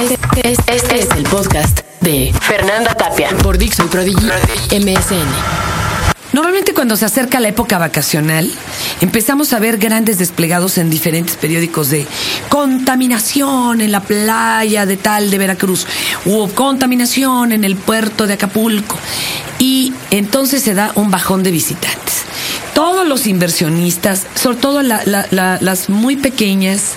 Este, este- este es el podcast de Fernanda Tapia por Dixon Prodigy MSN. Normalmente cuando se acerca la época vacacional, empezamos a ver grandes desplegados en diferentes periódicos de contaminación en la playa de tal de Veracruz o contaminación en el puerto de Acapulco. Y entonces se da un bajón de visitantes. Todos los inversionistas, sobre todo la- la- la- las muy pequeñas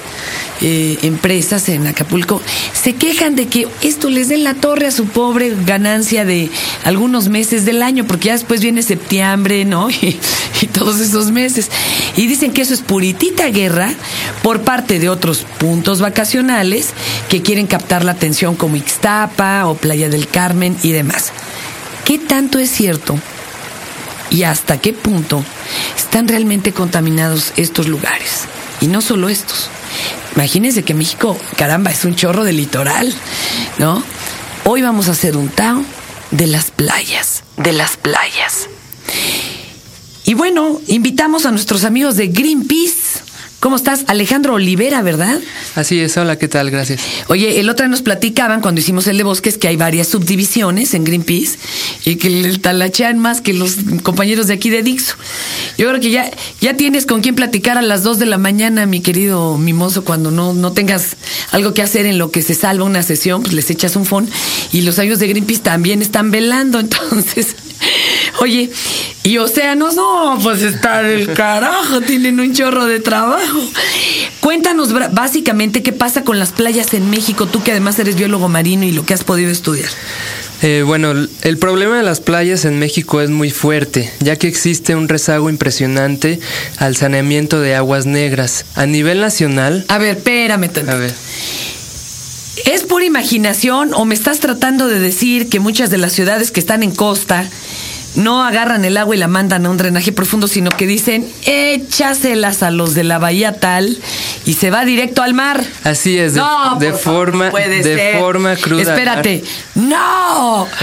eh, empresas en Acapulco, se quejan de que esto les dé en la torre a su pobre ganancia de algunos meses del año, porque ya después viene septiembre, ¿no? Y, y todos esos meses. Y dicen que eso es puritita guerra por parte de otros puntos vacacionales que quieren captar la atención como Ixtapa o Playa del Carmen y demás. ¿Qué tanto es cierto y hasta qué punto están realmente contaminados estos lugares. Y no solo estos. Imagínense que México, caramba, es un chorro de litoral, ¿no? Hoy vamos a hacer un Tao de las playas, de las playas. Y bueno, invitamos a nuestros amigos de Greenpeace. ¿Cómo estás? Alejandro Olivera, ¿verdad? Así es, hola, ¿qué tal? Gracias. Oye, el otro día nos platicaban cuando hicimos el de bosques que hay varias subdivisiones en Greenpeace y que le talachean más que los compañeros de aquí de Dixo. Yo creo que ya, ya tienes con quién platicar a las 2 de la mañana, mi querido mimoso, cuando no, no tengas algo que hacer en lo que se salva una sesión, pues les echas un phone y los amigos de Greenpeace también están velando, entonces... Oye, y océanos, no, pues está el carajo, tienen un chorro de trabajo. Cuéntanos básicamente qué pasa con las playas en México, tú que además eres biólogo marino y lo que has podido estudiar. Eh, bueno, el problema de las playas en México es muy fuerte, ya que existe un rezago impresionante al saneamiento de aguas negras. A nivel nacional, A ver, espérame tantito. a ver, ¿Es pura imaginación o me estás tratando de decir que muchas de las ciudades que están en costa no agarran el agua y la mandan a un drenaje profundo, sino que dicen, échaselas a los de la bahía tal y se va directo al mar? así es, de, no, de forma, puede de ser. forma cruda. al mar. Espérate, no.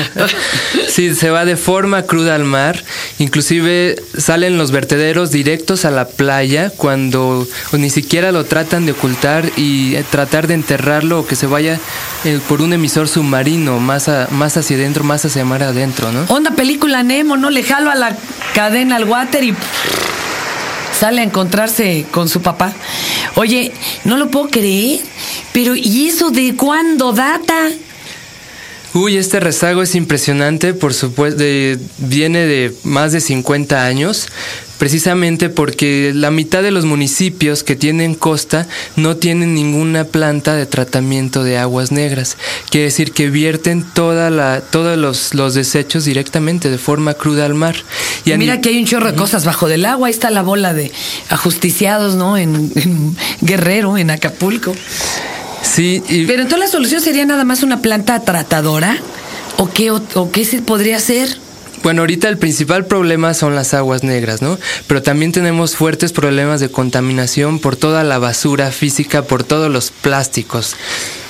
Sí, se va de forma cruda al mar. Inclusive salen los vertederos directos a la playa cuando o ni siquiera lo tratan de ocultar y eh, tratar de enterrarlo o que se vaya eh, por un emisor submarino más, a- más hacia adentro, más hacia mar adentro, ¿no? Onda película Nemo, ¿no? Le jalo a la cadena al water y sale a encontrarse con su papá. Oye, no lo puedo creer, pero ¿y eso de cuándo data? Uy, este rezago es impresionante, por supuesto, viene de más de 50 años, precisamente porque la mitad de los municipios que tienen costa no tienen ninguna planta de tratamiento de aguas negras. Quiere decir que vierten toda la, todos los, los desechos directamente de forma cruda al mar. Y Mira que hay un chorro de cosas bajo del agua. Ahí está la bola de ajusticiados, ¿no? En, en Guerrero, en Acapulco. Sí, y- Pero entonces la solución sería nada más una planta tratadora. ¿O qué, o, o qué se podría hacer? Bueno, ahorita el principal problema son las aguas negras, ¿no? Pero también tenemos fuertes problemas de contaminación por toda la basura física, por todos los plásticos.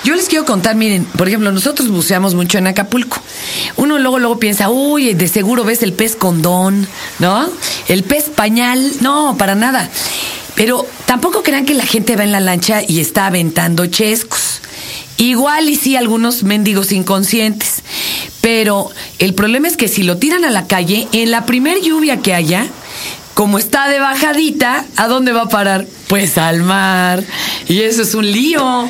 Yo les quiero contar, miren, por ejemplo, nosotros buceamos mucho en Acapulco. Uno luego luego piensa, uy, de seguro ves el pez condón, ¿no? El pez pañal, no, para nada. Pero tampoco crean que la gente va en la lancha y está aventando chescos. Igual y sí algunos mendigos inconscientes. Pero el problema es que si lo tiran a la calle, en la primer lluvia que haya, como está de bajadita, ¿a dónde va a parar? Pues al mar. Y eso es un lío.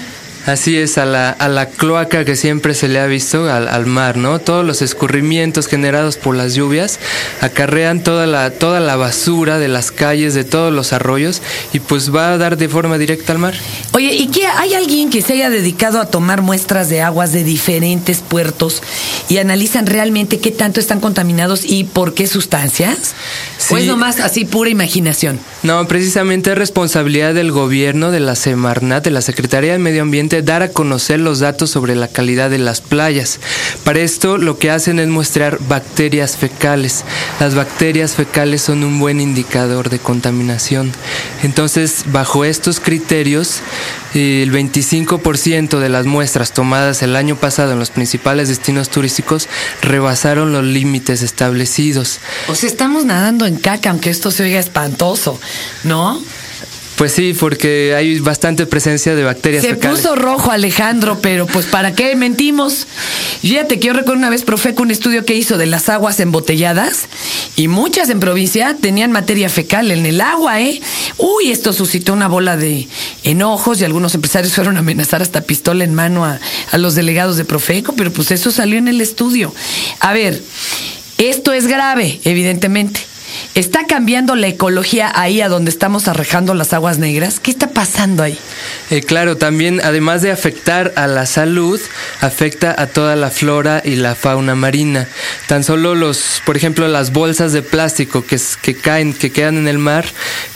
Así es, a la, a la cloaca que siempre se le ha visto, al, al mar, ¿no? Todos los escurrimientos generados por las lluvias acarrean toda la, toda la basura de las calles, de todos los arroyos, y pues va a dar de forma directa al mar. Oye, ¿y qué? ¿Hay alguien que se haya dedicado a tomar muestras de aguas de diferentes puertos y analizan realmente qué tanto están contaminados y por qué sustancias? ¿O es Sí. nomás así pura imaginación? No, precisamente es responsabilidad del gobierno, de la Semarnat, de la Secretaría de Medio Ambiente, dar a conocer los datos sobre la calidad de las playas. Para esto lo que hacen es mostrar bacterias fecales. Las bacterias fecales son un buen indicador de contaminación. Entonces, bajo estos criterios, el 25% de las muestras tomadas el año pasado en los principales destinos turísticos rebasaron los límites establecidos. O sea, estamos nadando en caca, aunque esto se oiga espantoso, ¿no? Pues sí, porque hay bastante presencia de bacterias Se puso rojo Alejandro, pero pues ¿para qué mentimos? Fíjate que yo recuerdo una vez Profeco un estudio que hizo de las aguas embotelladas y muchas en provincia tenían materia fecal en el agua, ¿eh? Uy, esto suscitó una bola de enojos y algunos empresarios fueron a amenazar hasta pistola en mano a, a los delegados de Profeco, pero pues eso salió en el estudio. A ver, esto es grave, evidentemente. ¿Está cambiando la ecología ahí a donde estamos arrejando las aguas negras? ¿Qué está pasando ahí? Eh, claro, también además de afectar a la salud, afecta a toda la flora y la fauna marina. Tan solo los, por ejemplo, las bolsas de plástico que, que caen, que quedan en el mar,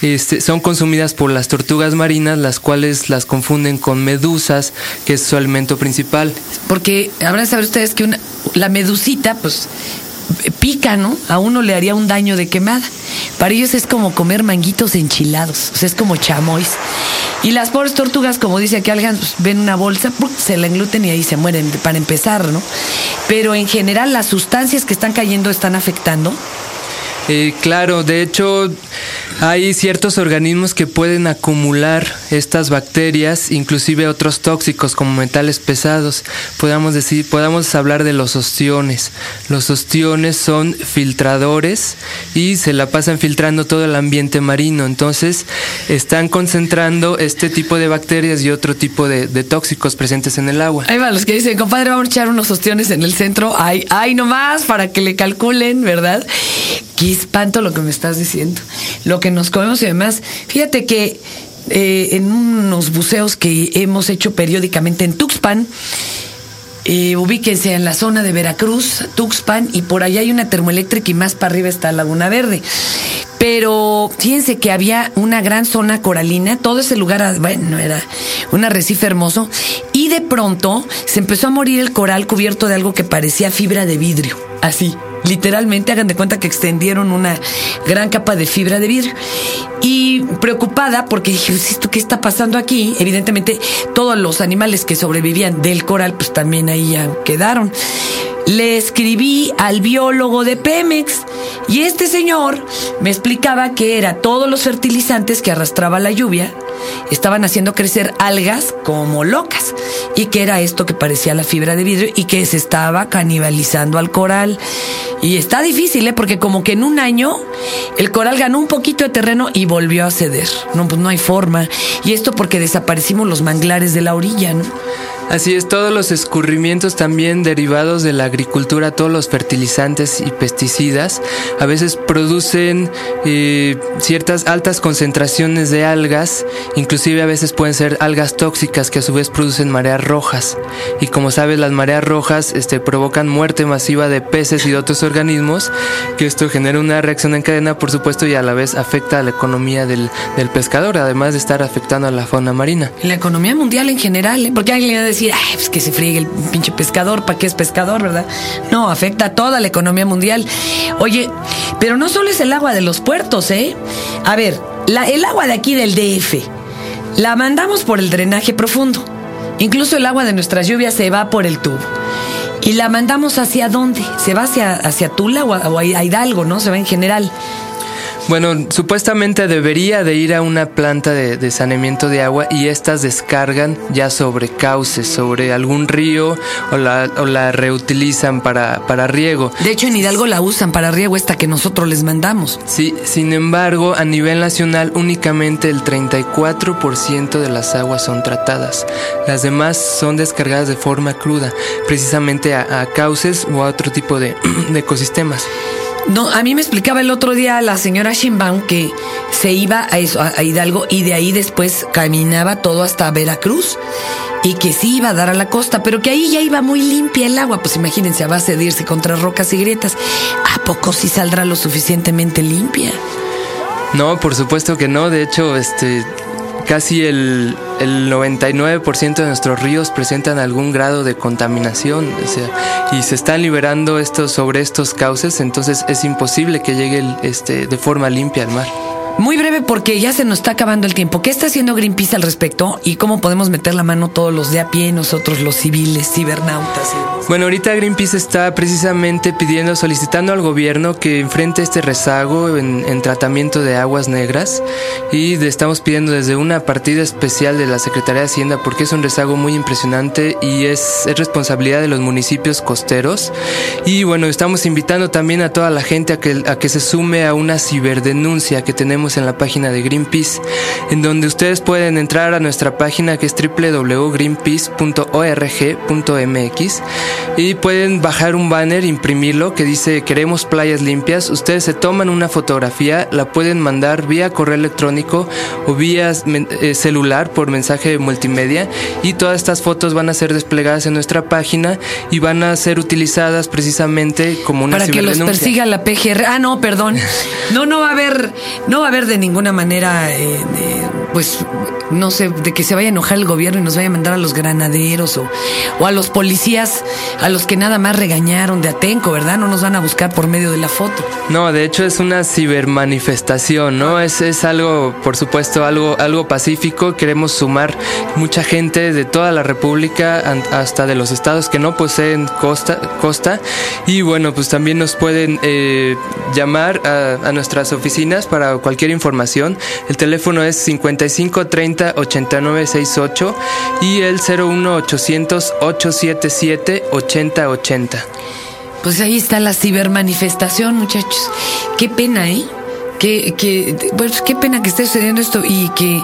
este, son consumidas por las tortugas marinas, las cuales las confunden con medusas, que es su alimento principal. Porque habrán de saber ustedes que una, la medusita, pues pica, ¿no? A uno le haría un daño de quemada. Para ellos es como comer manguitos enchilados, o sea, es como chamois. Y las pobres tortugas, como dice aquí alguien, pues, ven una bolsa, se la engluten y ahí se mueren, para empezar, ¿no? Pero en general las sustancias que están cayendo están afectando. Eh, claro, de hecho hay ciertos organismos que pueden acumular estas bacterias, inclusive otros tóxicos como metales pesados. Podamos decir, podamos hablar de los ostiones. Los ostiones son filtradores y se la pasan filtrando todo el ambiente marino. Entonces están concentrando este tipo de bacterias y otro tipo de, tóxicos presentes en el agua. Ahí va, los que dicen, compadre, vamos a echar unos ostiones en el centro. Ay, ay, nomás para que le calculen, ¿verdad? Espanto lo que me estás diciendo. Lo que nos comemos y demás. Fíjate que eh, en unos buceos que hemos hecho periódicamente en Tuxpan, eh, ubíquense en la zona de Veracruz, Tuxpan, y por allá hay una termoeléctrica y más para arriba está Laguna Verde. Pero fíjense que había una gran zona coralina, todo ese lugar, bueno, era un arrecife hermoso, y de pronto se empezó a morir el coral cubierto de algo que parecía fibra de vidrio, así. Literalmente, hagan de cuenta que extendieron una gran capa de fibra de vidrio. Y preocupada, porque dije, ¿esto qué está pasando aquí? Evidentemente, todos los animales que sobrevivían del coral, pues también ahí ya quedaron. Le escribí al biólogo de Pemex y este señor me explicaba que era todos los fertilizantes que arrastraba la lluvia estaban haciendo crecer algas como locas y que era esto que parecía la fibra de vidrio y que se estaba canibalizando al coral. Y está difícil, ¿eh? porque como que en un año el coral ganó un poquito de terreno y volvió a ceder. No, pues no hay forma. Y esto porque desaparecimos los manglares de la orilla, ¿no? Así es, todos los escurrimientos también derivados de la agricultura, todos los fertilizantes y pesticidas, a veces producen eh, ciertas altas concentraciones de algas, inclusive a veces pueden ser algas tóxicas que a su vez producen mareas rojas. Y como sabes, las mareas rojas este, provocan muerte masiva de peces y de otros organismos, que esto genera una reacción en cadena, por supuesto, y a la vez afecta a la economía del, del pescador, además de estar afectando a la fauna marina. La economía mundial en general, ¿eh? porque alguien pues que se friegue el pinche pescador, ¿para qué es pescador, verdad? No, afecta a toda la economía mundial. Oye, pero no solo es el agua de los puertos, ¿eh? A ver, el agua de aquí del DF, la mandamos por el drenaje profundo. Incluso el agua de nuestras lluvias se va por el tubo. ¿Y la mandamos hacia dónde? ¿Se va hacia, hacia Tula o o a Hidalgo, no? Se va en general. Bueno, supuestamente debería de ir a una planta de, de, saneamiento de agua y estas descargan ya sobre cauces, sobre algún río o la, o la reutilizan para, para, riego. De hecho, en Hidalgo la usan para riego esta que nosotros les mandamos. Sí, sin embargo, a nivel nacional únicamente el 34% de las aguas son tratadas. Las demás son descargadas de forma cruda, precisamente a, a cauces o a otro tipo de, de ecosistemas. No, a mí me explicaba el otro día la señora Sheinbaum que se iba a, eso, a Hidalgo y de ahí después caminaba todo hasta Veracruz y que sí iba a dar a la costa, pero que ahí ya iba muy limpia el agua. Pues imagínense, va a cedirse contra rocas y grietas. ¿A poco sí saldrá lo suficientemente limpia? No, por supuesto que no. De hecho, este casi el, el 99% de nuestros ríos presentan algún grado de contaminación o sea, y se están liberando estos sobre estos cauces, entonces es imposible que llegue el, este, de forma limpia al mar. Muy breve porque ya se nos está acabando el tiempo. ¿Qué está haciendo Greenpeace al respecto y cómo podemos meter la mano todos los de a pie, nosotros los civiles, cibernautas? Bueno, ahorita Greenpeace está precisamente pidiendo, solicitando al gobierno que enfrente este rezago en, en tratamiento de aguas negras y de- estamos pidiendo desde una partida especial de la Secretaría de Hacienda porque es un rezago muy impresionante y es, es responsabilidad de los municipios costeros. Y bueno, estamos invitando también a toda la gente a que, a que se sume a una ciberdenuncia que tenemos en la página de Greenpeace, en donde ustedes pueden entrar a nuestra página que es www.greenpeace.org.mx y pueden bajar un banner, imprimirlo que dice queremos playas limpias. Ustedes se toman una fotografía, la pueden mandar vía correo electrónico o vía eh, celular por mensaje multimedia y todas estas fotos van a ser desplegadas en nuestra página y van a ser utilizadas precisamente como una Para que los persiga la PGR. Ah, no, perdón. No, no va a haber, no va a haber de ninguna manera, eh, pues, no sé, de que se vaya a enojar el gobierno y nos vaya a mandar a los granaderos o, o a los policías, a los que nada más regañaron de Atenco, ¿verdad? No nos van a buscar por medio de la foto. No, de hecho es una cibermanifestación, ¿no? Es, es algo, por supuesto, algo, algo pacífico. Queremos sumar mucha gente de toda la República hasta de los estados que no poseen costa, costa. Y bueno, pues también nos pueden eh, llamar a, a nuestras oficinas para cualquier información. El teléfono es 55 30 89 68 y el 01 800 877 80 80. Pues ahí está la cibermanifestación, muchachos. Qué pena, ¿eh? Que, que, pues qué pena que esté sucediendo esto y que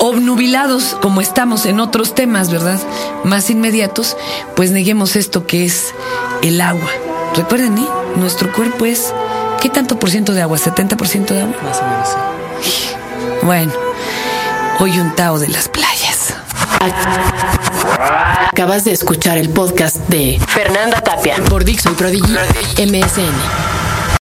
obnubilados como estamos en otros temas, ¿verdad? Más inmediatos, pues neguemos esto que es el agua. Recuerden, ¿eh? Nuestro cuerpo es, ¿qué tanto por ciento de agua? ¿70% de agua? Más o menos, sí. Bueno, hoy un Tao de las playas. Acabas de escuchar el podcast de Fernanda Tapia por Dixon Prodigy MSN.